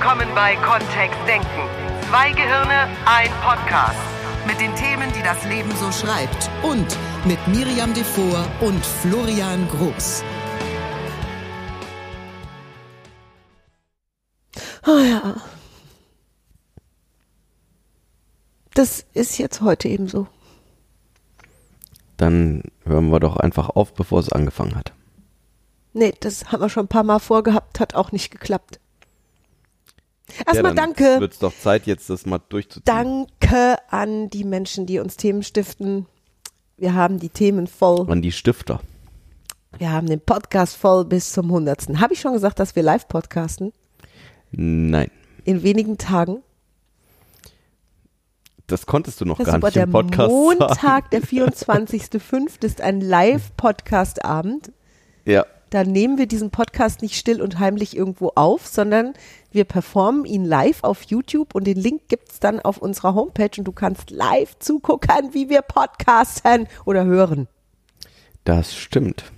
willkommen bei Kontext Denken. Zwei Gehirne, ein Podcast. Mit den Themen, die das Leben so schreibt. Und mit Miriam Devor und Florian Groß. Oh ja. Das ist jetzt heute eben so. Dann hören wir doch einfach auf, bevor es angefangen hat. Nee, das haben wir schon ein paar Mal vorgehabt, hat auch nicht geklappt. Erstmal ja, danke. Wird es doch Zeit, jetzt das mal durchzuziehen. Danke an die Menschen, die uns Themen stiften. Wir haben die Themen voll. An die Stifter. Wir haben den Podcast voll bis zum Hundertsten. Habe ich schon gesagt, dass wir live podcasten? Nein. In wenigen Tagen. Das konntest du noch Das ist gar aber nicht der im Podcast Montag, der 24.05. ist ein Live-Podcast-Abend. Ja. Da nehmen wir diesen Podcast nicht still und heimlich irgendwo auf, sondern wir performen ihn live auf YouTube und den Link gibt's dann auf unserer Homepage und du kannst live zugucken, wie wir podcasten oder hören. Das stimmt.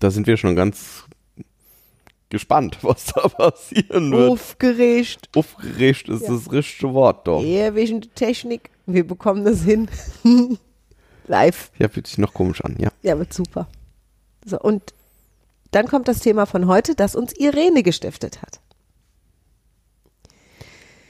Da sind wir schon ganz gespannt, was da passieren wird. Aufgeregt. Aufgeregt ist das richtige Wort doch. Ja, wegen der Technik. Wir bekommen das hin. live. Ja, fühlt sich noch komisch an, ja. Ja, wird super. So, und dann kommt das Thema von heute, das uns Irene gestiftet hat.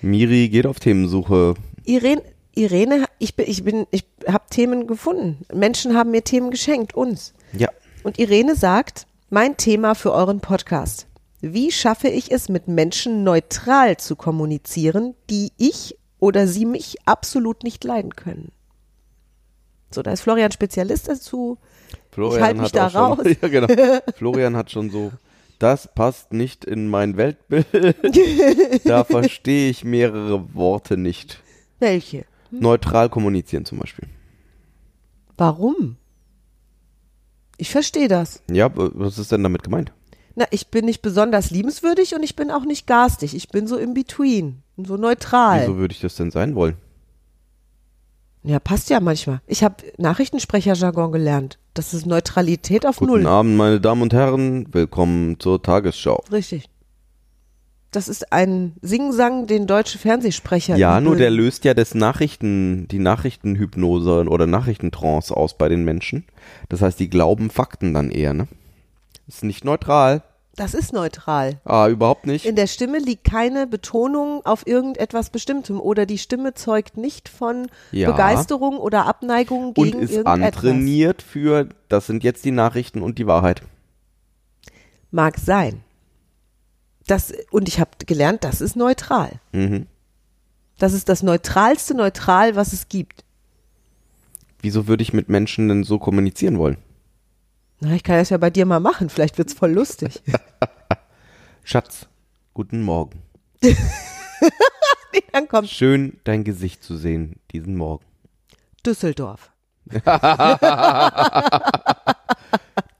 Miri geht auf Themensuche. Irene, Irene, ich bin, ich bin, ich habe Themen gefunden. Menschen haben mir Themen geschenkt, uns. Ja. Und Irene sagt, mein Thema für euren Podcast. Wie schaffe ich es, mit Menschen neutral zu kommunizieren, die ich oder sie mich absolut nicht leiden können? So, da ist Florian Spezialist dazu. Florian halte mich hat da auch schon, raus. Ja, genau. Florian hat schon so, das passt nicht in mein Weltbild. da verstehe ich mehrere Worte nicht. Welche? Neutral kommunizieren zum Beispiel. Warum? Ich verstehe das. Ja, was ist denn damit gemeint? Na, ich bin nicht besonders liebenswürdig und ich bin auch nicht garstig. Ich bin so in between, so neutral. Wieso würde ich das denn sein wollen? Ja, passt ja manchmal. Ich habe Nachrichtensprecherjargon gelernt. Das ist Neutralität auf Guten Null. Abend, meine Damen und Herren. Willkommen zur Tagesschau. Richtig. Das ist ein Singsang, den deutsche Fernsehsprecher. Ja, nur der löst ja das Nachrichten, die Nachrichtenhypnose oder Nachrichtentrance aus bei den Menschen. Das heißt, die glauben Fakten dann eher, ne? Ist nicht neutral. Das ist neutral. Ah, überhaupt nicht. In der Stimme liegt keine Betonung auf irgendetwas Bestimmtem oder die Stimme zeugt nicht von Ja. Begeisterung oder Abneigung und gegen ist irgendetwas. antrainiert für, das sind jetzt die Nachrichten und die Wahrheit. Mag sein. Das, und ich habe gelernt, das ist neutral. Mhm. Das ist das neutralste Neutral, was es gibt. Wieso würde ich mit Menschen denn so kommunizieren wollen? Na, ich kann das ja bei dir mal machen. Vielleicht wird's voll lustig. Schatz, guten Morgen. Dann kommt Schön, dein Gesicht zu sehen diesen Morgen. Düsseldorf.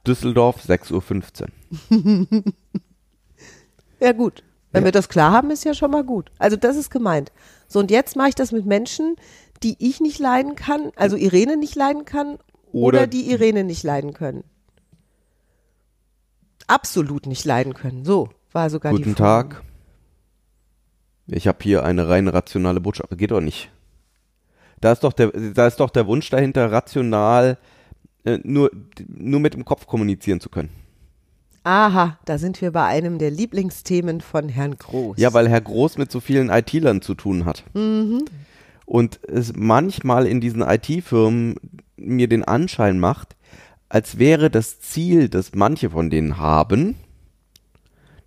Düsseldorf, 6.15 Uhr. Ja, gut. Wenn Ja. wir das klar haben, ist ja schon mal gut. Also das ist gemeint. So, und jetzt mache ich das mit Menschen, die ich nicht leiden kann, also Irene nicht leiden kann oder, Oder- die Irene nicht leiden können. Absolut nicht leiden können. So war sogar die Guten. Tag. Ich habe hier eine rein rationale Botschaft. Geht doch nicht. Da ist doch der, da ist doch der Wunsch dahinter, rational äh, nur, nur mit dem Kopf kommunizieren zu können. Aha, da sind wir bei einem der Lieblingsthemen von Herrn Groß. Ja, weil Herr Groß mit so vielen IT-Lern zu tun hat. Mhm. Und es manchmal in diesen IT-Firmen mir den Anschein macht, als wäre das Ziel, das manche von denen haben,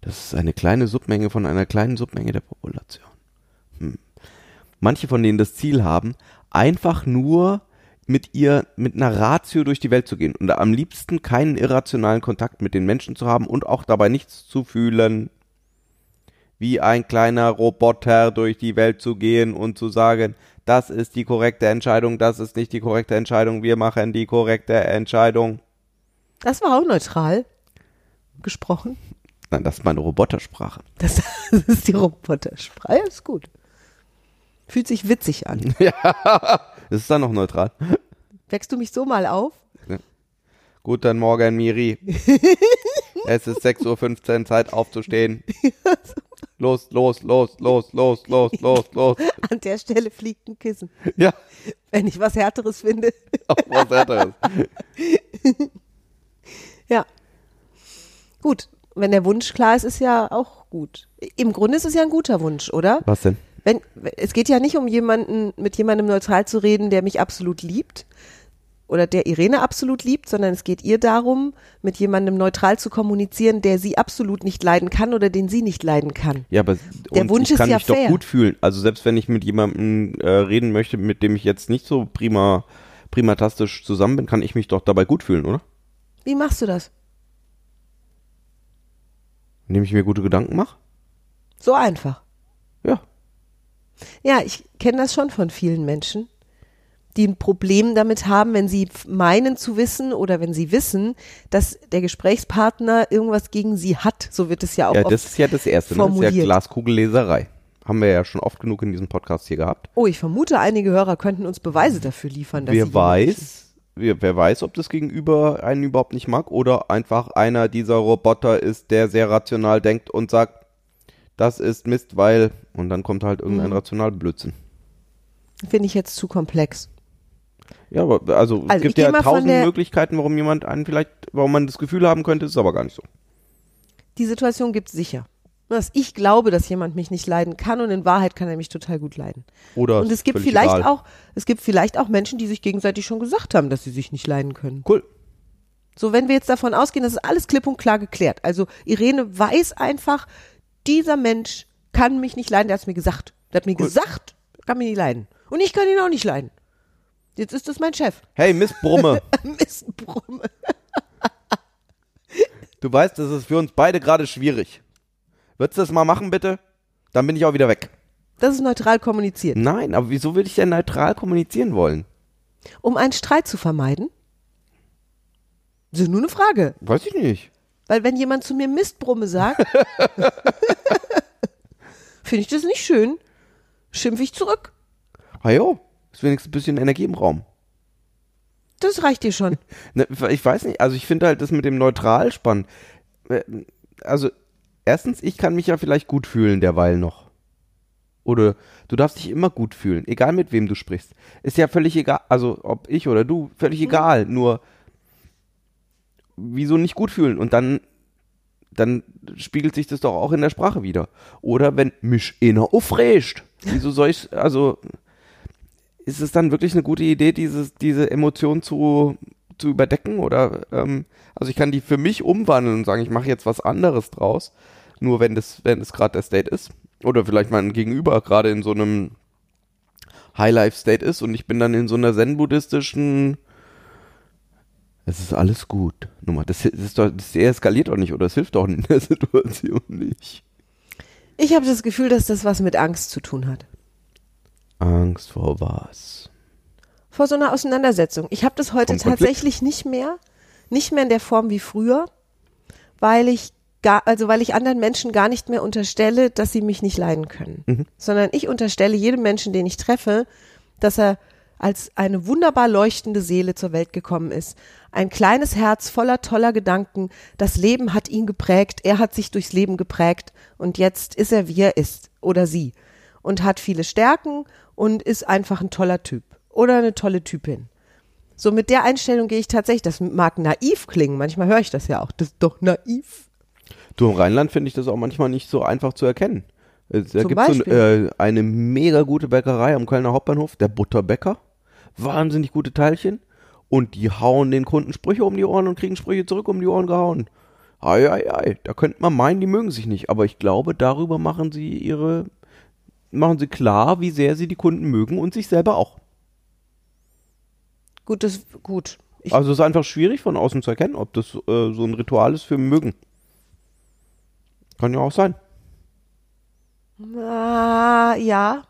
das ist eine kleine Submenge von einer kleinen Submenge der Population. Hm. Manche von denen das Ziel haben, einfach nur mit ihr, mit einer Ratio durch die Welt zu gehen und am liebsten keinen irrationalen Kontakt mit den Menschen zu haben und auch dabei nichts zu fühlen, wie ein kleiner Roboter durch die Welt zu gehen und zu sagen, das ist die korrekte Entscheidung, das ist nicht die korrekte Entscheidung, wir machen die korrekte Entscheidung. Das war auch neutral gesprochen. Nein, das ist meine Robotersprache. Das, das ist die Robotersprache. Ja, ist gut. Fühlt sich witzig an. Ist es dann noch neutral? Wächst du mich so mal auf? Guten Morgen, Miri. es ist 6.15 Uhr, Zeit aufzustehen. Los, los, los, los, los, los, los, los. An der Stelle fliegt ein Kissen. Ja, Wenn ich was Härteres finde. auch was härteres. Ja. Gut. Wenn der Wunsch klar ist, ist ja auch gut. Im Grunde ist es ja ein guter Wunsch, oder? Was denn? Wenn, es geht ja nicht um jemanden, mit jemandem neutral zu reden, der mich absolut liebt oder der Irene absolut liebt, sondern es geht ihr darum, mit jemandem neutral zu kommunizieren, der sie absolut nicht leiden kann oder den sie nicht leiden kann. Ja, aber Der Wunsch ich kann ist ja mich doch fair. gut fühlen. Also selbst wenn ich mit jemandem äh, reden möchte, mit dem ich jetzt nicht so prima, primatastisch zusammen bin, kann ich mich doch dabei gut fühlen, oder? Wie machst du das? Indem ich mir gute Gedanken mache? So einfach. Ja. Ja, ich kenne das schon von vielen Menschen, die ein Problem damit haben, wenn sie meinen zu wissen oder wenn sie wissen, dass der Gesprächspartner irgendwas gegen sie hat. So wird es ja auch Ja, das ist ja das Erste. Ne? Das ist ja. Glaskugelleserei. Haben wir ja schon oft genug in diesem Podcast hier gehabt. Oh, ich vermute, einige Hörer könnten uns Beweise dafür liefern, dass sie Wer jemanden weiß, wer, wer weiß, ob das Gegenüber einen überhaupt nicht mag oder einfach einer dieser Roboter ist, der sehr rational denkt und sagt, das ist Mist, weil und dann kommt halt irgendein Mhm. Rationalblödsinn. Finde ich jetzt zu komplex. Ja, aber also, Also, es gibt ja tausend Möglichkeiten, warum jemand einen vielleicht, warum man das Gefühl haben könnte, ist aber gar nicht so. Die Situation gibt es sicher. Dass ich glaube, dass jemand mich nicht leiden kann und in Wahrheit kann er mich total gut leiden. Oder Und es gibt vielleicht egal. auch, es gibt vielleicht auch Menschen, die sich gegenseitig schon gesagt haben, dass sie sich nicht leiden können. Cool. So, wenn wir jetzt davon ausgehen, das ist alles klipp und klar geklärt. Also Irene weiß einfach, dieser Mensch kann mich nicht leiden, der hat es mir gesagt. Der hat mir Cool. gesagt, er kann mich nicht leiden. Und ich kann ihn auch nicht leiden. Jetzt ist das mein Chef. Hey, Miss Brumme, Mistbrumme. du weißt, das ist für uns beide gerade schwierig. Würdest du das mal machen, bitte? Dann bin ich auch wieder weg. Das ist neutral kommuniziert. Nein, aber wieso würde ich denn neutral kommunizieren wollen? Um einen Streit zu vermeiden? Das ist nur eine Frage. Weiß ich nicht. Weil wenn jemand zu mir Mistbrumme sagt, finde ich das nicht schön. Schimpfe ich zurück. Ah jo, ist wenigstens ein bisschen Energie im Raum. Das reicht dir schon. Ne, ich weiß nicht, also ich finde halt das mit dem neutral spannend. Äh, Also erstens, ich kann mich ja vielleicht gut fühlen derweil noch. Oder du darfst dich immer gut fühlen, egal mit wem du sprichst. Ist ja völlig egal, also ob ich oder du, völlig egal. Nur wieso nicht gut fühlen? Und dann, dann spiegelt sich das doch auch in der Sprache wieder. Oder wenn mich einer aufregt. Wieso soll ich, also ist es dann wirklich eine gute Idee, dieses, diese Emotion zu, zu überdecken? Oder ähm, also ich kann die für mich umwandeln und sagen, ich mache jetzt was anderes draus, nur wenn das, wenn es gerade der State ist. Oder vielleicht mein Gegenüber gerade in so einem High-Life-State ist und ich bin dann in so einer zen-buddhistischen es ist alles gut. Nummer. Das, ist doch, das eskaliert doch nicht oder es hilft doch in der Situation nicht. Ich habe das Gefühl, dass das was mit Angst zu tun hat. Angst vor was? Vor so einer Auseinandersetzung. Ich habe das heute tatsächlich nicht mehr, nicht mehr in der Form wie früher, weil ich gar, also weil ich anderen Menschen gar nicht mehr unterstelle, dass sie mich nicht leiden können, Mhm. sondern ich unterstelle jedem Menschen, den ich treffe, dass er als eine wunderbar leuchtende Seele zur Welt gekommen ist. Ein kleines Herz voller toller Gedanken. Das Leben hat ihn geprägt. Er hat sich durchs Leben geprägt. Und jetzt ist er, wie er ist. Oder sie. Und hat viele Stärken und ist einfach ein toller Typ. Oder eine tolle Typin. So mit der Einstellung gehe ich tatsächlich, das mag naiv klingen. Manchmal höre ich das ja auch. Das ist doch naiv. Du, im Rheinland finde ich das auch manchmal nicht so einfach zu erkennen. Es- Da gibt es so äh, eine mega gute Bäckerei am Kölner Hauptbahnhof, der Butterbäcker. Wahnsinnig gute Teilchen. Und die hauen den Kunden Sprüche um die Ohren und kriegen Sprüche zurück um die Ohren gehauen. Ei, ei, ei. Da könnte man meinen, die mögen sich nicht. Aber ich glaube, darüber machen sie ihre, machen sie klar, wie sehr sie die Kunden mögen und sich selber auch. Gut, das, gut. Ich, Also es ist einfach schwierig von außen zu erkennen, ob das äh, so ein Ritual ist für mögen. Kann ja auch sein. Ah, ja.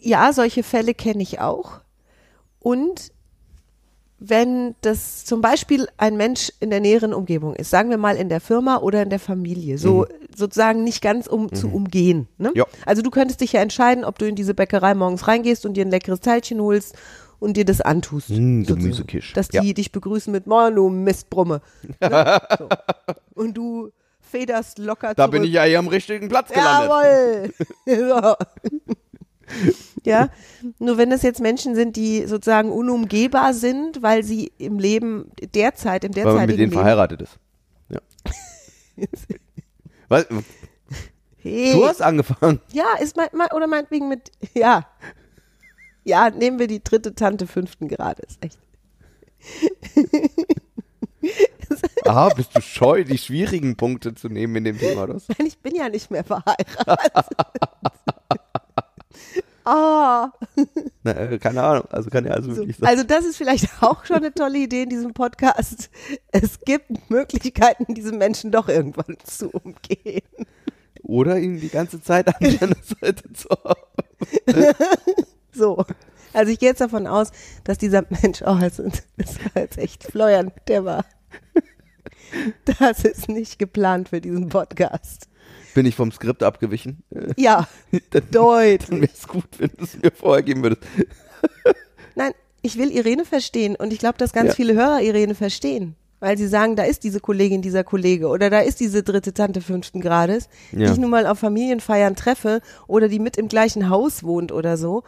Ja, solche Fälle kenne ich auch. Und wenn das zum Beispiel ein Mensch in der näheren Umgebung ist, sagen wir mal in der Firma oder in der Familie, so sozusagen nicht ganz um zu umgehen. Ne? Ja. Also du könntest dich ja entscheiden, ob du in diese Bäckerei morgens reingehst und dir ein leckeres Teilchen holst und dir das antust. Mm. Gemüsekisch. Dass Ja. die dich begrüßen mit Moin, du Mistbrumme. Ne? so. Und du federst locker Da zurück. bin ich ja hier am richtigen Platz gelandet. Jawohl. so. Ja, nur wenn das jetzt Menschen sind, die sozusagen unumgehbar sind, weil sie im Leben derzeit, im Weil man derzeitigen mit denen Leben, verheiratet ist. Ja. Was? hey, Du hast angefangen. ja, ist mein, mein, oder meinetwegen mit, ja, ja, nehmen wir die dritte Tante fünften Grades, echt. Aha, bist du scheu, die schwierigen Punkte zu nehmen in dem Thema? Nein, ich bin ja nicht mehr verheiratet. Ah, Na, äh, keine Ahnung, also kann ja also so. wirklich sein. Also das ist vielleicht auch schon eine tolle Idee in diesem Podcast. Es gibt Möglichkeiten, diese Menschen doch irgendwann zu umgehen. Oder ihn die ganze Zeit an deiner Seite zu haben. So. Also ich gehe jetzt davon aus, dass dieser Mensch, oh, das, das war jetzt echt Florian, der war, das ist nicht geplant für diesen Podcast. Bin ich vom Skript abgewichen? Ja, Dann, dann deutlich. wäre es gut, wenn du es mir vorher geben würdest. Nein, ich will Irene verstehen und ich glaube, dass ganz Ja. viele Hörer Irene verstehen. Weil sie sagen, da ist diese Kollegin, dieser Kollege oder da ist diese dritte Tante fünften Grades, die Ja. ich nun mal auf Familienfeiern treffe oder die mit im gleichen Haus wohnt oder so.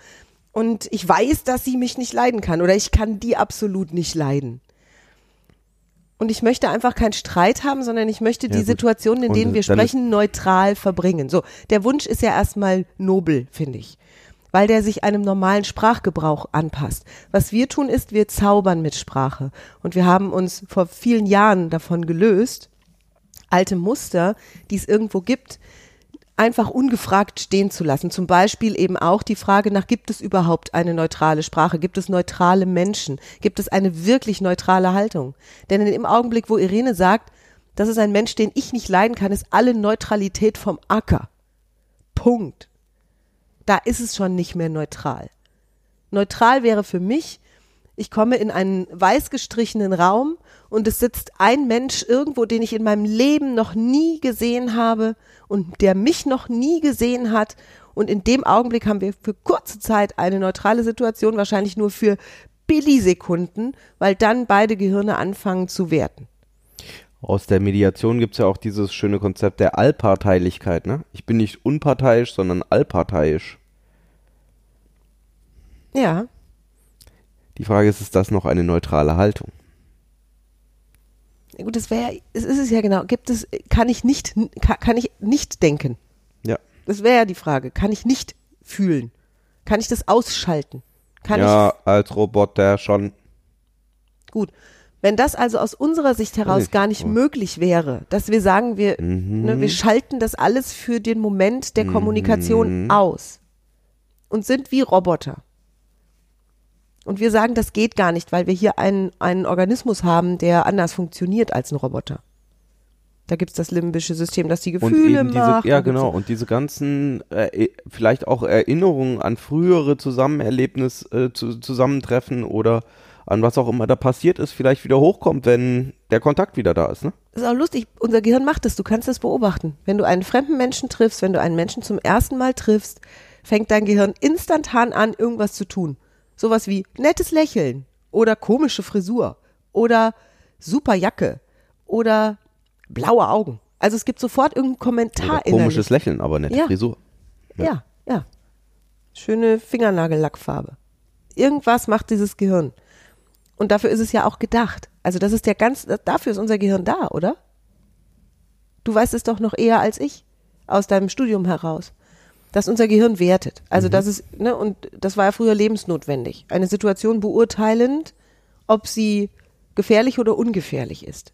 Und ich weiß, dass sie mich nicht leiden kann oder ich kann die absolut nicht leiden. Und ich möchte einfach keinen Streit haben, sondern ich möchte die gut. Situationen, in Und denen wir sprechen, neutral verbringen. So, der Wunsch ist ja erstmal nobel, finde ich. Weil der sich einem normalen Sprachgebrauch anpasst. Was wir tun ist, wir zaubern mit Sprache. Und wir haben uns vor vielen Jahren davon gelöst, alte Muster, die es irgendwo gibt, einfach ungefragt stehen zu lassen. Zum Beispiel eben auch die Frage nach, gibt es überhaupt eine neutrale Sprache? Gibt es neutrale Menschen? Gibt es eine wirklich neutrale Haltung? Denn dem Augenblick, wo Irene sagt, das ist ein Mensch, den ich nicht leiden kann, ist alle Neutralität vom Acker. Punkt. Da ist es schon nicht mehr neutral. Neutral wäre für mich, ich komme in einen weiß gestrichenen Raum und es sitzt ein Mensch irgendwo, den ich in meinem Leben noch nie gesehen habe und der mich noch nie gesehen hat. Und in dem Augenblick haben wir für kurze Zeit eine neutrale Situation, wahrscheinlich nur für Billisekunden, weil dann beide Gehirne anfangen zu werten. Aus der Mediation gibt es ja auch dieses schöne Konzept der Allparteilichkeit. Ne? Ich bin nicht unparteiisch, sondern allparteiisch. Ja, Die Frage ist, ist das noch eine neutrale Haltung? Gut, das wäre, es ist es ja genau. Gibt es, kann ich nicht, kann, kann ich nicht denken? Ja. Das wäre ja die Frage. Kann ich nicht fühlen? Kann ich das ausschalten? Kann ja, als Roboter schon. ich, gut. Wenn das also aus unserer Sicht heraus gar nicht möglich wäre, dass wir sagen, wir, Mhm. ne, wir schalten das alles für den Moment der Kommunikation Mhm. aus und sind wie Roboter. Und wir sagen, das geht gar nicht, weil wir hier einen, einen Organismus haben, der anders funktioniert als ein Roboter. Da gibt's das limbische System, das die Und Gefühle eben diese, macht. ja gibt's genau, und diese ganzen, äh, vielleicht auch Erinnerungen an frühere Zusammenerlebnis, äh, zu, Zusammentreffen oder an was auch immer da passiert ist, vielleicht wieder hochkommt, wenn der Kontakt wieder da ist. Ne? Das ist auch lustig. Unser Gehirn macht das. Du kannst das beobachten. Wenn du einen fremden Menschen triffst, wenn du einen Menschen zum ersten Mal triffst, fängt dein Gehirn instantan an, irgendwas zu tun. Sowas wie nettes Lächeln oder komische Frisur oder super Jacke oder blaue Augen. Also es gibt sofort irgendeinen Kommentar Oder komisches Lächeln, aber nette Ja. Frisur. Ja, ja. Schöne Fingernagellackfarbe. Irgendwas macht dieses Gehirn. Und dafür ist es ja auch gedacht. Also das ist der ganz, dafür ist unser Gehirn da, oder? Du weißt es doch noch eher als ich aus deinem Studium heraus, dass unser Gehirn wertet. Also das ist, ne, und das war ja früher lebensnotwendig. Eine Situation beurteilend, ob sie gefährlich oder ungefährlich ist.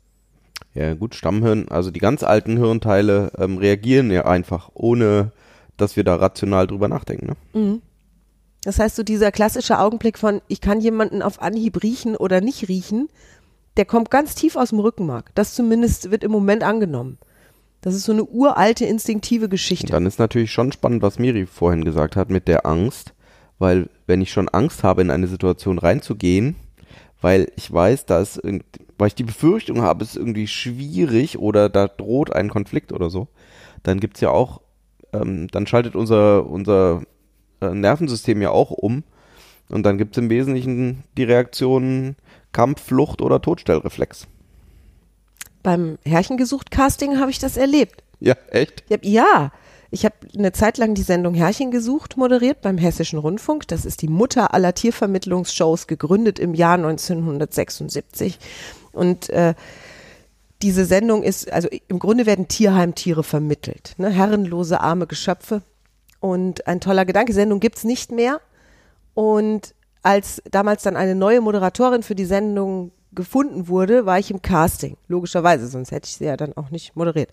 Ja gut, Stammhirn, also die ganz alten Hirnteile ähm, reagieren ja einfach, ohne dass wir da rational drüber nachdenken. Ne? Das heißt, so dieser klassische Augenblick von, ich kann jemanden auf Anhieb riechen oder nicht riechen, der kommt ganz tief aus dem Rückenmark. Das zumindest wird im Moment angenommen. Das ist so eine uralte, instinktive Geschichte. Dann ist natürlich schon spannend, was Miri vorhin gesagt hat mit der Angst, weil wenn ich schon Angst habe, in eine Situation reinzugehen, weil ich weiß, da ist irgend, weil ich die Befürchtung habe, es ist irgendwie schwierig oder da droht ein Konflikt oder so, dann gibt's ja auch, ähm, dann schaltet unser, unser äh, Nervensystem ja auch um und dann gibt's im Wesentlichen die Reaktionen Kampf, Flucht oder Todstellreflex. Beim Herrchen gesucht Casting habe ich das erlebt. Ja, echt? Ich hab, ja, ich habe eine Zeit lang die Sendung Herrchen gesucht moderiert beim Hessischen Rundfunk. Das ist die Mutter aller Tiervermittlungsshows, gegründet im Jahr 1976. Und äh, diese Sendung ist, also im Grunde werden Tierheimtiere vermittelt, ne? herrenlose, arme Geschöpfe. Und ein toller Gedanke, Sendung gibt's nicht mehr. Und als damals dann eine neue Moderatorin für die Sendung gefunden wurde, war ich im Casting. Logischerweise, sonst hätte ich sie ja dann auch nicht moderiert.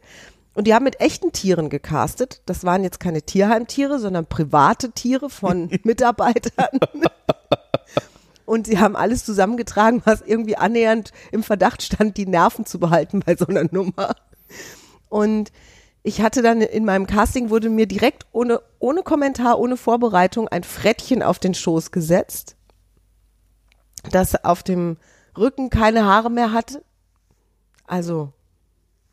Und die haben mit echten Tieren gecastet. Das waren jetzt keine Tierheimtiere, sondern private Tiere von Mitarbeitern. Und sie haben alles zusammengetragen, was irgendwie annähernd im Verdacht stand, die Nerven zu behalten bei so einer Nummer. Und ich hatte dann in meinem Casting wurde mir direkt ohne, ohne Kommentar, ohne Vorbereitung ein Frettchen auf den Schoß gesetzt, das auf dem Rücken keine Haare mehr hatte. Also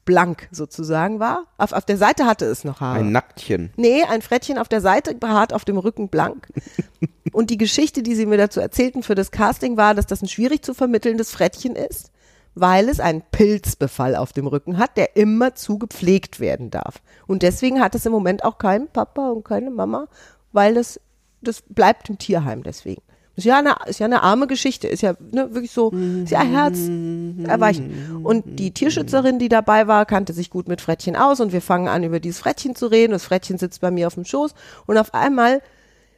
blank sozusagen war. Auf, auf der Seite hatte es noch Haare. Ein Nacktchen. Nee, ein Frettchen auf der Seite, behaart auf dem Rücken blank. Und die Geschichte, die sie mir dazu erzählten für das Casting, war, dass das ein schwierig zu vermittelndes Frettchen ist, weil es einen Pilzbefall auf dem Rücken hat, der immer zu gepflegt werden darf. Und deswegen hat es im Moment auch keinen Papa und keine Mama, weil das, das bleibt im Tierheim deswegen. Ist ja eine, ist ja eine arme Geschichte, ist ja ne, wirklich so, ist ja herzerweichend. Und die Tierschützerin, die dabei war, kannte sich gut mit Frettchen aus und wir fangen an, über dieses Frettchen zu reden. Das Frettchen sitzt bei mir auf dem Schoß und auf einmal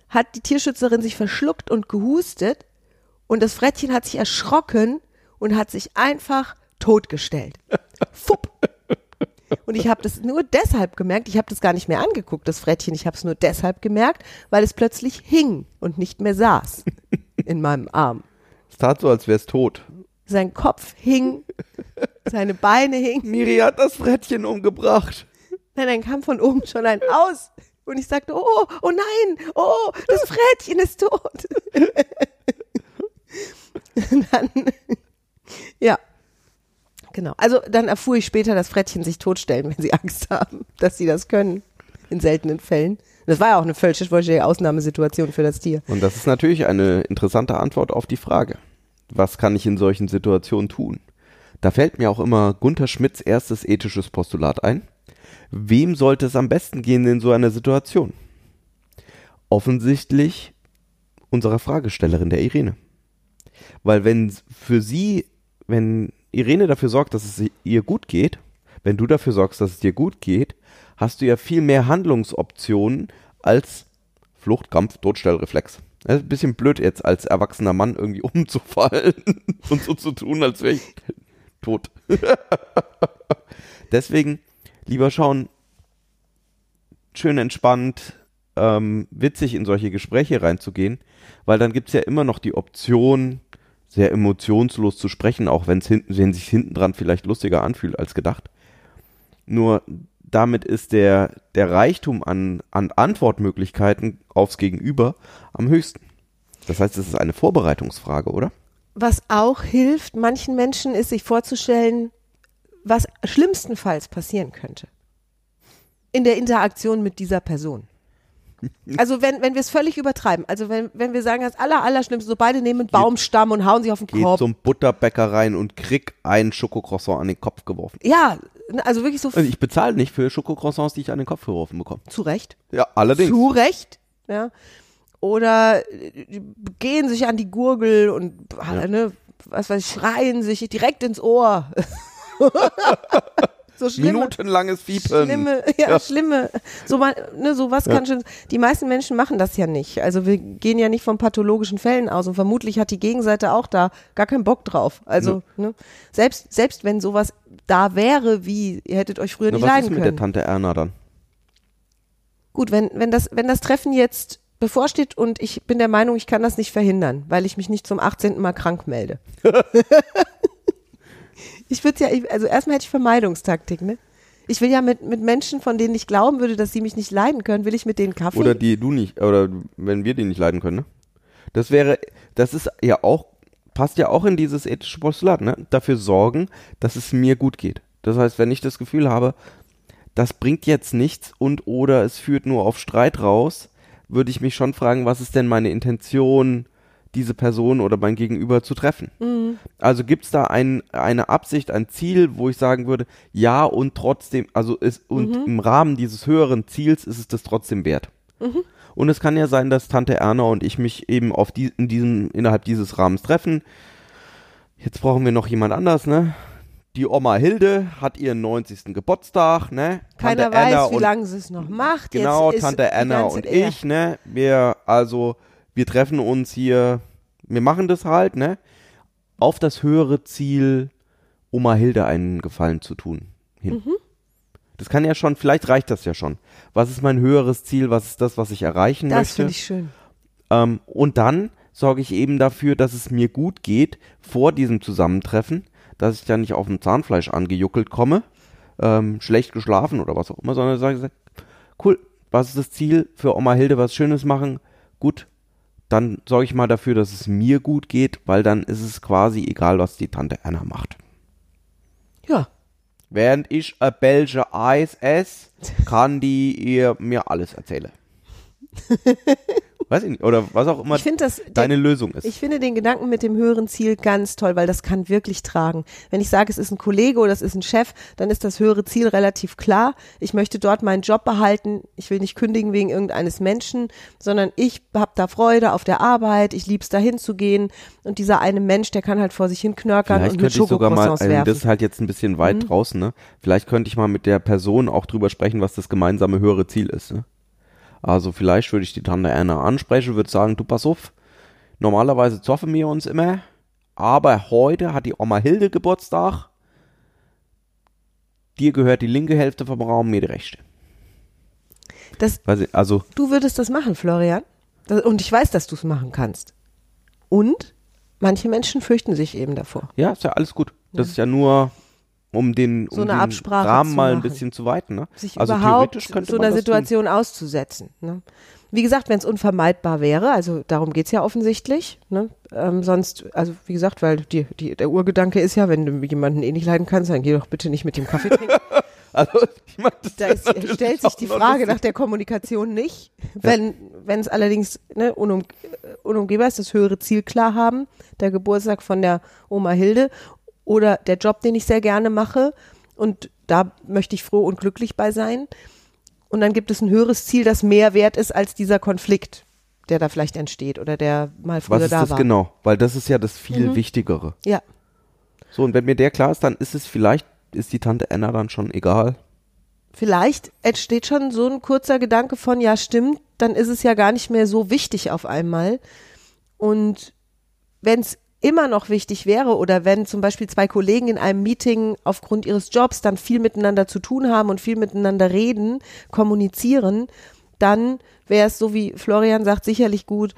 hat die Tierschützerin sich verschluckt und gehustet und das Frettchen hat sich erschrocken und hat sich einfach totgestellt. Fupp. Und ich habe das nur deshalb gemerkt, ich habe das gar nicht mehr angeguckt, das Frettchen, ich habe es nur deshalb gemerkt, weil es plötzlich hing und nicht mehr saß in meinem Arm. Es tat so, als wäre es tot. Sein Kopf hing, seine Beine hingen. Miri hat das Frettchen umgebracht. Nein, dann kam von oben schon ein Aus. Und ich sagte, oh, oh nein, oh, das Frettchen ist tot. dann, ja, genau. Also dann erfuhr ich später, dass Frettchen sich totstellen, wenn sie Angst haben, dass sie das können, in seltenen Fällen. Das war ja auch eine völlig Ausnahmesituation für das Tier. Und das ist natürlich eine interessante Antwort auf die Frage. Was kann ich in solchen Situationen tun? Da fällt mir auch immer Gunther Schmidts erstes ethisches Postulat ein. Wem sollte es am besten gehen in so einer Situation? Offensichtlich unserer Fragestellerin, der Irene. Weil wenn für sie, wenn Irene dafür sorgt, dass es ihr gut geht, wenn du dafür sorgst, dass es dir gut geht, hast du ja viel mehr Handlungsoptionen als Flucht, Kampf, Todstellreflex. Das ist ein bisschen blöd jetzt als erwachsener Mann irgendwie umzufallen und so zu tun, als wäre ich tot. Deswegen lieber schauen, schön entspannt, ähm, witzig in solche Gespräche reinzugehen, weil dann gibt's ja immer noch die Option, sehr emotionslos zu sprechen, auch wenn's hinten, wenn sich hinten dran vielleicht lustiger anfühlt als gedacht. Nur damit ist der, der Reichtum an, an Antwortmöglichkeiten aufs Gegenüber am höchsten. Das heißt, es ist eine Vorbereitungsfrage, oder? Was auch hilft manchen Menschen, ist sich vorzustellen, was schlimmstenfalls passieren könnte. In der Interaktion mit dieser Person. Also wenn, wenn wir es völlig übertreiben, also wenn, wenn wir sagen, das aller, Allerschlimmste, so beide nehmen einen Baumstamm und hauen sich auf den Geht Korb. zum Butterbäcker rein und krieg ein Schokocroissant an den Kopf geworfen. Ja, also wirklich so Also ich bezahle nicht für Schokocroissants, die ich an den Kopf geworfen bekomme. zu Recht. Ja, allerdings. Zu Recht, ja. Oder äh, gehen sich an die Gurgel und Ja. ne, was weiß ich, schreien sich direkt ins Ohr. so schlimme, Minutenlanges Fiepen. schlimme, ja, Ja. schlimme. So mal, ne, so was kann schon. Die meisten Menschen machen das ja nicht. Also wir gehen ja nicht von pathologischen Fällen aus und vermutlich hat die Gegenseite auch da gar keinen Bock drauf. Also ne, selbst selbst wenn sowas da wäre, wie ihr hättet euch früher Na, nicht was ist leiden mit können. der Tante Erna dann? Gut, wenn, wenn, das, wenn das Treffen jetzt bevorsteht und ich bin der Meinung, ich kann das nicht verhindern, weil ich mich nicht zum 18. Mal krank melde. ich würde ja, also erstmal hätte ich Vermeidungstaktik, ne? Ich will ja mit, mit Menschen, von denen ich glauben würde, dass sie mich nicht leiden können, will ich mit denen Kaffee. Oder die du nicht, oder wenn wir die nicht leiden können, ne? Das wäre, das ist ja auch, passt ja auch in dieses ethische Postulat, ne? Dafür sorgen, dass es mir gut geht. Das heißt, wenn ich das Gefühl habe, das bringt jetzt nichts und oder es führt nur auf Streit raus, würde ich mich schon fragen, was ist denn meine Intention diese Person oder mein Gegenüber zu treffen. Mhm. Also gibt es da ein, eine Absicht, ein Ziel, wo ich sagen würde, ja und trotzdem, also ist, und Mhm. im Rahmen dieses höheren Ziels ist es das trotzdem wert. Mhm. Und es kann ja sein, dass Tante Erna und ich mich eben auf die, in diesem, innerhalb dieses Rahmens treffen. Jetzt brauchen wir noch jemand anders, ne? Die Oma Hilde hat ihren 90. Geburtstag, ne? Keiner Tante weiß, wie und- lange sie es noch macht. Genau, Tante Anna und ich, ne? Wir, also, wir treffen uns hier, wir machen das halt, ne? Auf das höhere Ziel, Oma Hilde einen Gefallen zu tun. Hin. Mhm. Das kann ja schon, vielleicht reicht das ja schon. Was ist mein höheres Ziel? Was ist das, was ich erreichen Das möchte? finde ich schön. Ähm, und dann sorge ich eben dafür, dass es mir gut geht vor diesem Zusammentreffen, dass ich dann nicht auf dem Zahnfleisch angejuckelt komme, ähm, schlecht geschlafen oder was auch immer, sondern sage, cool, was ist das Ziel für Oma Hilde, was Schönes machen? Gut, dann sorge ich mal dafür, dass es mir gut geht, weil dann ist es quasi egal, was die Tante Anna macht. Ja, Während ich ein Belgische Eis esse, kann die ihr mir alles erzählen. Weiß ich nicht, oder was auch immer ich finde das. deine Lösung ist. Ich finde den Gedanken mit dem höheren Ziel ganz toll, weil das kann wirklich tragen. Wenn ich sage, es ist ein Kollege oder es ist ein Chef, dann ist das höhere Ziel relativ klar. Ich möchte dort meinen Job behalten. Ich will nicht kündigen wegen irgendeines Menschen, sondern ich habe da Freude auf der Arbeit. Ich lieb's da hinzugehen. Und dieser eine Mensch, der kann halt vor sich hin knörkern Vielleicht und mit könnte ich sogar mal, also das ist halt jetzt ein bisschen weit Mhm. draußen, ne? Vielleicht könnte ich mal mit der Person auch drüber sprechen, was das gemeinsame höhere Ziel ist, ne? Also vielleicht würde ich die Tante Anna ansprechen, würde sagen, du pass auf, normalerweise zoffen wir uns immer, aber heute hat die Oma Hilde Geburtstag, dir gehört die linke Hälfte vom Raum, mir die rechte. Das, ich, also, du würdest das machen, Florian. Das, und ich weiß, dass du es machen kannst. Und manche Menschen fürchten sich eben davor. ja, ist ja alles gut. Das ist ja nur, um den, So um eine den Rahmen mal ein bisschen zu weiten, ne? sich also überhaupt theoretisch könnte so einer das tun. Situation auszusetzen. Ne? Wie gesagt, wenn es unvermeidbar wäre, also darum geht's ja offensichtlich, ne? ähm, sonst, also wie gesagt, weil die, die, der Urgedanke ist ja, wenn du jemanden eh nicht leiden kannst, dann geh doch bitte nicht mit dem Kaffee trinken. Also, ich meine, das Da ist, stellt sich die Frage nach der Kommunikation nicht. Wenn wenn es allerdings ne, unum, äh, unumgehbar ist, das höhere Ziel klar haben, der Geburtstag von der Oma Hilde oder der Job, den ich sehr gerne mache und da möchte ich froh und glücklich bei sein. Und dann gibt es ein höheres Ziel, das mehr wert ist als dieser Konflikt, der da vielleicht entsteht oder der mal früher Was ist da das war. genau? Weil das ist ja das viel Mhm. Wichtigere. Ja, So, und wenn mir der klar ist, dann ist es vielleicht, ist die Tante Anna dann schon egal. vielleicht entsteht schon so ein kurzer Gedanke von, ja stimmt, dann ist es ja gar nicht mehr so wichtig auf einmal. Und wenn es immer noch wichtig wäre oder wenn zum Beispiel zwei Kollegen in einem Meeting aufgrund ihres Jobs dann viel miteinander zu tun haben und viel miteinander reden, kommunizieren, dann wäre es so wie Florian sagt, sicherlich gut,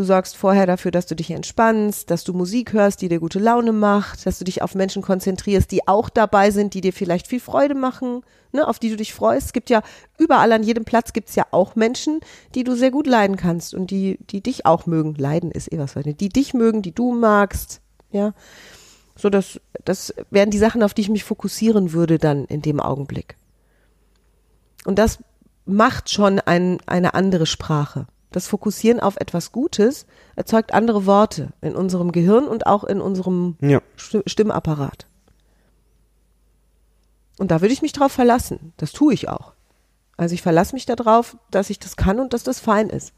du sorgst vorher dafür, dass du dich entspannst, dass du Musik hörst, die dir gute Laune macht, dass du dich auf Menschen konzentrierst, die auch dabei sind, die dir vielleicht viel Freude machen, ne, auf die du dich freust. Es gibt ja überall an jedem Platz gibt es ja auch Menschen, die du sehr gut leiden kannst und die, die dich auch mögen. Leiden ist eh was, die dich mögen, die du magst, ja. So, das, das wären die Sachen, auf die ich mich fokussieren würde dann in dem Augenblick. Und das macht schon ein, eine andere Sprache. Das Fokussieren auf etwas Gutes erzeugt andere Worte in unserem Gehirn und auch in unserem Ja. Sti- Stimmapparat. Und da würde ich mich drauf verlassen. Das tue ich auch. Also ich verlasse mich darauf, dass ich das kann und dass das fein ist.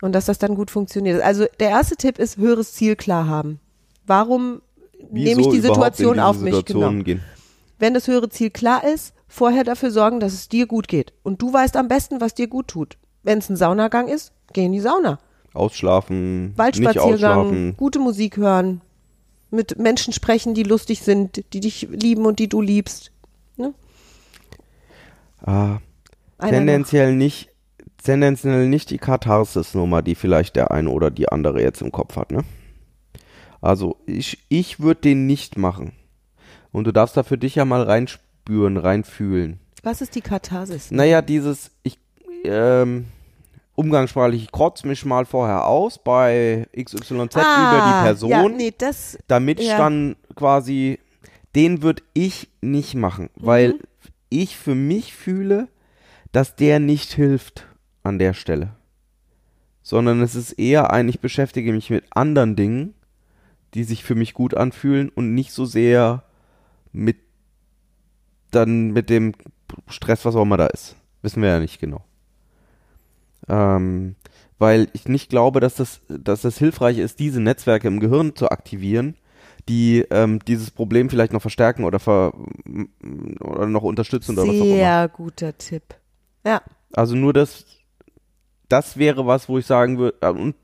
Und dass das dann gut funktioniert. Also der erste Tipp ist, höheres Ziel klar haben. Warum nehme ich die Situation auf mich? Situationen Genau Gehen. wenn das höhere Ziel klar ist, vorher dafür sorgen, dass es dir gut geht. Und du weißt am besten, was dir gut tut. Wenn es ein Saunagang ist, geh in die Sauna. Ausschlafen, nicht Waldspaziergang, ausschlafen. gute Musik hören, mit Menschen sprechen, die lustig sind, die dich lieben und die du liebst. Ah, Einer tendenziell nicht, tendenziell nicht die Katharsis-Nummer, die vielleicht der eine oder die andere jetzt im Kopf hat, ne? Also, ich, ich würde den nicht machen. Und du darfst da für dich ja mal reinspüren, reinfühlen. noch. Was ist die Katharsis? Naja, dieses, ich, ähm, umgangssprachlich, ich kotz mich mal vorher aus bei XYZ über die Person, Ah, Ja, nee, das, damit ich ja. dann quasi, den würde ich nicht machen, Mhm. weil ich für mich fühle, dass der nicht hilft an der Stelle. sondern es ist eher ein, ich beschäftige mich mit anderen Dingen, die sich für mich gut anfühlen und nicht so sehr mit dann mit dem Stress, was auch immer da ist. Wissen wir ja nicht genau. Ähm, weil ich nicht glaube, dass das, dass das hilfreich ist, diese Netzwerke im Gehirn zu aktivieren, die ähm, dieses Problem vielleicht noch verstärken oder, ver oder noch unterstützen oder was auch immer. Sehr guter Tipp. Ja. Also nur das, das wäre was, wo ich sagen würde, äh, und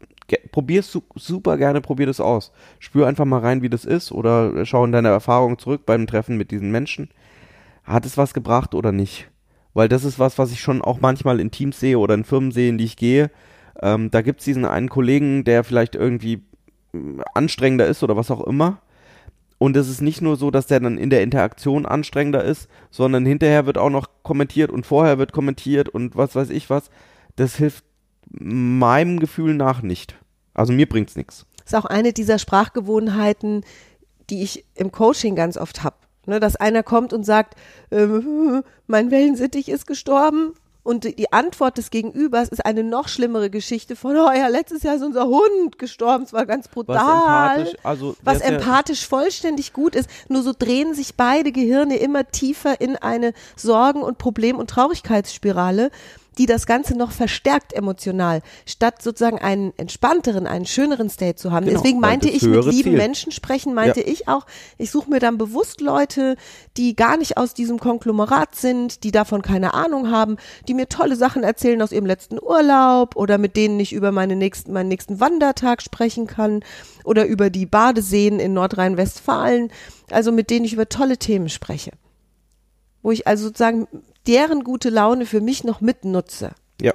probier's su super gerne, probier das aus. Spür einfach mal rein, wie das ist oder schau in deine Erfahrung zurück beim Treffen mit diesen Menschen. Hat es was gebracht oder nicht? Weil das ist was, was ich schon auch manchmal in Teams sehe oder in Firmen sehe, in die ich gehe. Ähm, da gibt's diesen einen Kollegen, der vielleicht irgendwie mh, anstrengender ist oder was auch immer. Und es ist nicht nur so, dass der dann in der Interaktion anstrengender ist, sondern hinterher wird auch noch kommentiert und vorher wird kommentiert und was weiß ich was. Das hilft meinem Gefühl nach nicht. Also mir bringt's nichts. Ist auch eine dieser Sprachgewohnheiten, die ich im Coaching ganz oft habe. Ne, dass einer kommt und sagt, ähm, mein Wellensittich ist gestorben. Und die- Antwort des Gegenübers ist eine noch schlimmere Geschichte von, oh ja, letztes Jahr ist unser Hund gestorben, es war ganz brutal. empathisch, also was empathisch vollständig gut ist. Nur so drehen sich beide Gehirne immer tiefer in eine Sorgen- und Problem- und Traurigkeitsspirale, die das Ganze noch verstärkt emotional, statt sozusagen einen entspannteren, einen schöneren State zu haben. Genau, Deswegen meinte ich, mit lieben Ziel. Menschen sprechen, meinte Ja. ich auch, ich suche mir dann bewusst Leute, die gar nicht aus diesem Konglomerat sind, die davon keine Ahnung haben, die mir tolle Sachen erzählen aus ihrem letzten Urlaub oder mit denen ich über meine nächsten, meinen nächsten Wandertag sprechen kann oder über die Badeseen in Nordrhein-Westfalen, also mit denen ich über tolle Themen spreche. Wo ich also sozusagen deren gute Laune für mich noch mitnutze. Ja.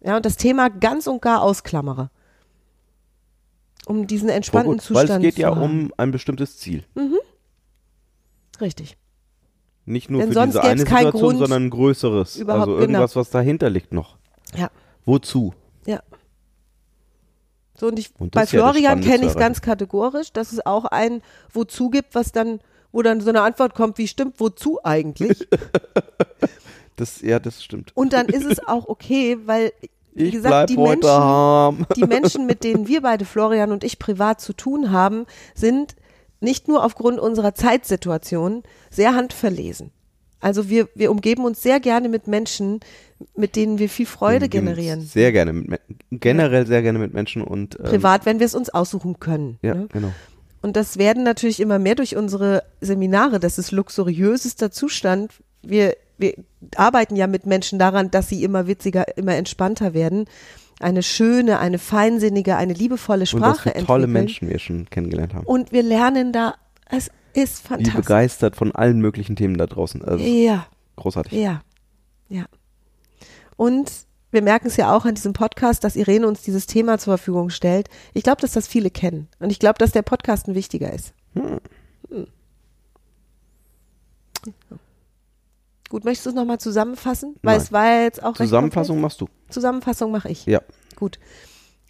Ja, und das Thema ganz und gar ausklammere. Um diesen entspannten gut, weil Zustand es geht zu ja haben. um ein bestimmtes Ziel. Richtig. Nicht nur Denn für diese eine Situation, Grund, sondern ein größeres. überhaupt- also genau. irgendwas, was dahinter liegt noch. Ja, Wozu? ja. So, und ich, Und bei ja Florian Spannende kenne zu ich es ganz kategorisch, dass es auch ein Wozu gibt, was dann, wo dann so eine Antwort kommt, wie stimmt, wozu eigentlich? Das, ja, das stimmt. Und dann ist es auch okay, weil, wie Ich gesagt, die Menschen, die Menschen, mit denen wir beide, Florian und ich, privat zu tun haben, sind nicht nur aufgrund unserer Zeitsituation sehr handverlesen. Also wir, wir umgeben uns sehr gerne mit Menschen, mit denen wir viel Freude Wir generieren. Sehr gerne mit generell sehr gerne mit Menschen und ähm, Privat, wenn wir es uns aussuchen können. Ja, ne? genau. Und das werden natürlich immer mehr durch unsere Seminare. Das ist luxuriösester Zustand. Wir, wir arbeiten ja mit Menschen daran, dass sie immer witziger, immer entspannter werden. Eine schöne, eine feinsinnige, eine liebevolle Und Sprache für tolle. Menschen wir schon kennengelernt haben. Und wir lernen da, es ist fantastisch. begeistert von allen möglichen Themen da draußen. Also Ja, großartig. ja, ja. Und wir merken es ja auch an diesem Podcast, dass Irene uns dieses Thema zur Verfügung stellt. Ich glaube, dass das viele kennen. Und ich glaube, dass der Podcast ein wichtiger ist. Hm. Gut, möchtest du es nochmal zusammenfassen? Weil Nein. es war ja jetzt auch Zusammenfassung machst du. Zusammenfassung mache ich. Ja. Gut.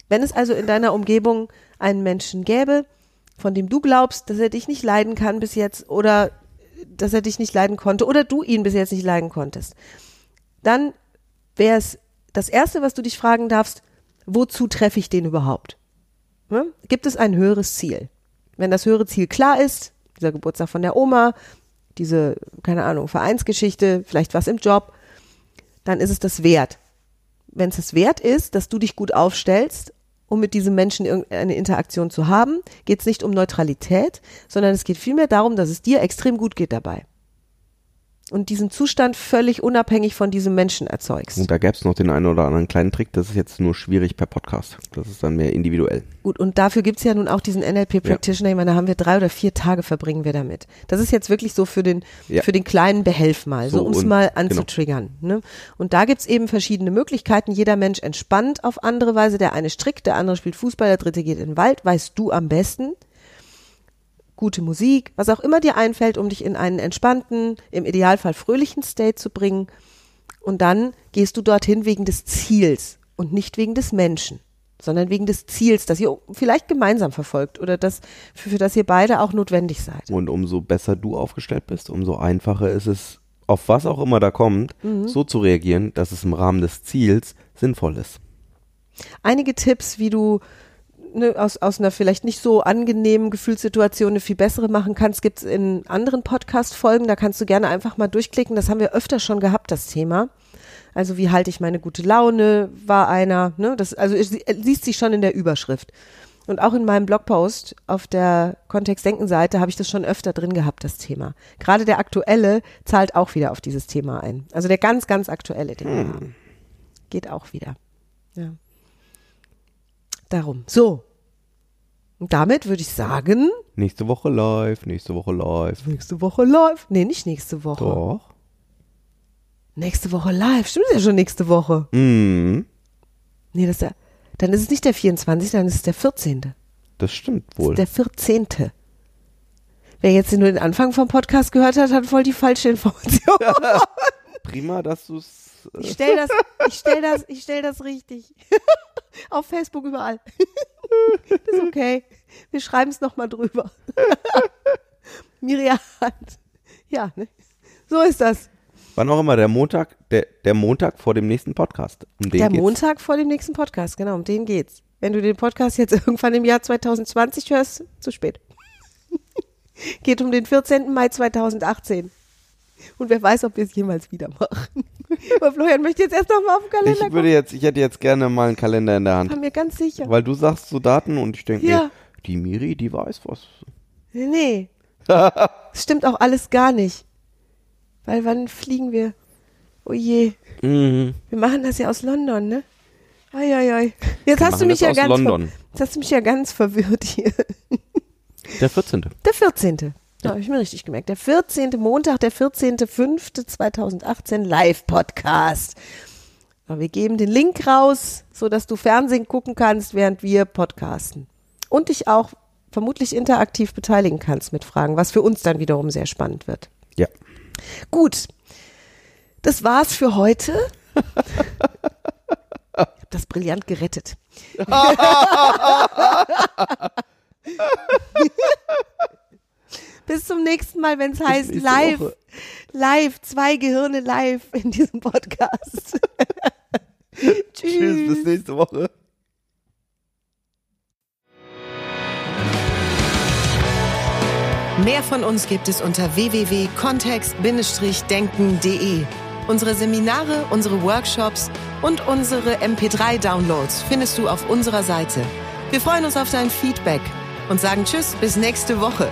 Wenn es also in deiner Umgebung einen Menschen gäbe, von dem du glaubst, dass er dich nicht leiden kann bis jetzt oder dass er dich nicht leiden konnte oder du ihn bis jetzt nicht leiden konntest, dann wäre es das Erste, was du dich fragen darfst, wozu treffe ich den überhaupt? Ne? Gibt es ein höheres Ziel? Wenn das höhere Ziel klar ist, dieser Geburtstag von der Oma, diese, keine Ahnung, Vereinsgeschichte, vielleicht was im Job, dann ist es das wert. Wenn es es wert ist, dass du dich gut aufstellst, um mit diesem Menschen irgendeine Interaktion zu haben, geht es nicht um Neutralität, sondern es geht vielmehr darum, dass es dir extrem gut geht dabei. Und diesen Zustand völlig unabhängig von diesem Menschen erzeugst. Und da gäbe es noch den einen oder anderen kleinen Trick, das ist jetzt nur schwierig per Podcast. Das ist dann mehr individuell. Gut, und dafür gibt's ja nun auch diesen NLP Practitioner, ich meine, da haben wir drei oder vier Tage verbringen wir damit. Das ist jetzt wirklich so für den, Ja. für den kleinen Behelf mal, so, So, um es mal genau. anzutriggern. Ne? Und da gibt's eben verschiedene Möglichkeiten. Jeder Mensch entspannt auf andere Weise. Der eine strickt, der andere spielt Fußball, der dritte geht in den Wald, weißt du am besten. Gute Musik, was auch immer dir einfällt, um dich in einen entspannten, im Idealfall fröhlichen State zu bringen. Und dann gehst du dorthin wegen des Ziels und nicht wegen des Menschen, sondern wegen des Ziels, das ihr vielleicht gemeinsam verfolgt oder das, für, für das ihr beide auch notwendig seid. Und umso besser du aufgestellt bist, umso einfacher ist es, auf was auch immer da kommt, Mhm. so zu reagieren, dass es im Rahmen des Ziels sinnvoll ist. Einige Tipps, wie du ne, aus, aus einer vielleicht nicht so angenehmen Gefühlssituation eine viel bessere machen kannst, gibt's in anderen Podcast-Folgen. Da kannst du gerne einfach mal durchklicken. Das haben wir öfter schon gehabt, das Thema. Also wie halte ich meine gute Laune, war einer. Ne? Das, also es liest sich schon in der Überschrift. Und auch in meinem Blogpost auf der Kontext-Denken-Seite habe ich das schon öfter drin gehabt, das Thema. Gerade der aktuelle zahlt auch wieder auf dieses Thema ein. Also der ganz, ganz aktuelle, den wir haben. Geht auch wieder. Ja. Darum. So. Und damit würde ich sagen, Nächste Woche live, nächste Woche live. nächste Woche live. Nee, nicht nächste Woche. Doch. Nächste Woche live. Stimmt ja schon nächste Woche. Mhm. Nee, das ist der, dann ist es nicht der 24., dann ist es der 14. Das stimmt wohl. Der 14. Wer jetzt nur den Anfang vom Podcast gehört hat, hat voll die falsche Information. Prima, dass du es. Ich stell das, ich stell das, ich stell das richtig. Auf Facebook überall. Das ist okay. Wir schreiben es nochmal drüber. Miriam ja, ne? So ist das. Wann auch immer, der Montag, der, der Montag vor dem nächsten Podcast. Um Der geht's. Montag vor dem nächsten Podcast, genau, um den geht's. Wenn du den Podcast jetzt irgendwann im Jahr 2020 hörst, zu spät. Geht um den 14. Mai 2018. Und wer weiß, ob wir es jemals wieder machen. Aber Florian möchte jetzt erst noch mal auf den Kalender Ich würde jetzt, ich hätte jetzt gerne mal einen Kalender in der Hand. War mir ganz sicher. Weil du sagst so Daten und ich denke, Ja. die Miri, die weiß was. Nee, nee. Das stimmt auch alles gar nicht. Weil wann fliegen wir? Oh je. Mhm. Wir machen das ja aus London, ne? Ai. Jetzt hast du mich das ja ganz London. Jetzt hast du mich ja ganz verwirrt hier. Der 14. Der 14. Da habe ich mir richtig gemerkt. Der 14. Montag, der 14.05.2018 Live-Podcast. Wir geben den Link raus, so dass du Fernsehen gucken kannst, während wir podcasten. Und dich auch vermutlich interaktiv beteiligen kannst mit Fragen, was für uns dann wiederum sehr spannend wird. Ja. Gut. Das war's für heute. Ich habe das brillant gerettet. Bis zum nächsten Mal, wenn es heißt live, Woche. live, zwei Gehirne live in diesem Podcast. Tschüss, bis nächste Woche. Mehr von uns gibt es unter www.kontext-denken.de. Unsere Seminare, unsere Workshops und unsere MP3-Downloads findest du auf unserer Seite. Wir freuen uns auf dein Feedback und sagen Tschüss bis nächste Woche.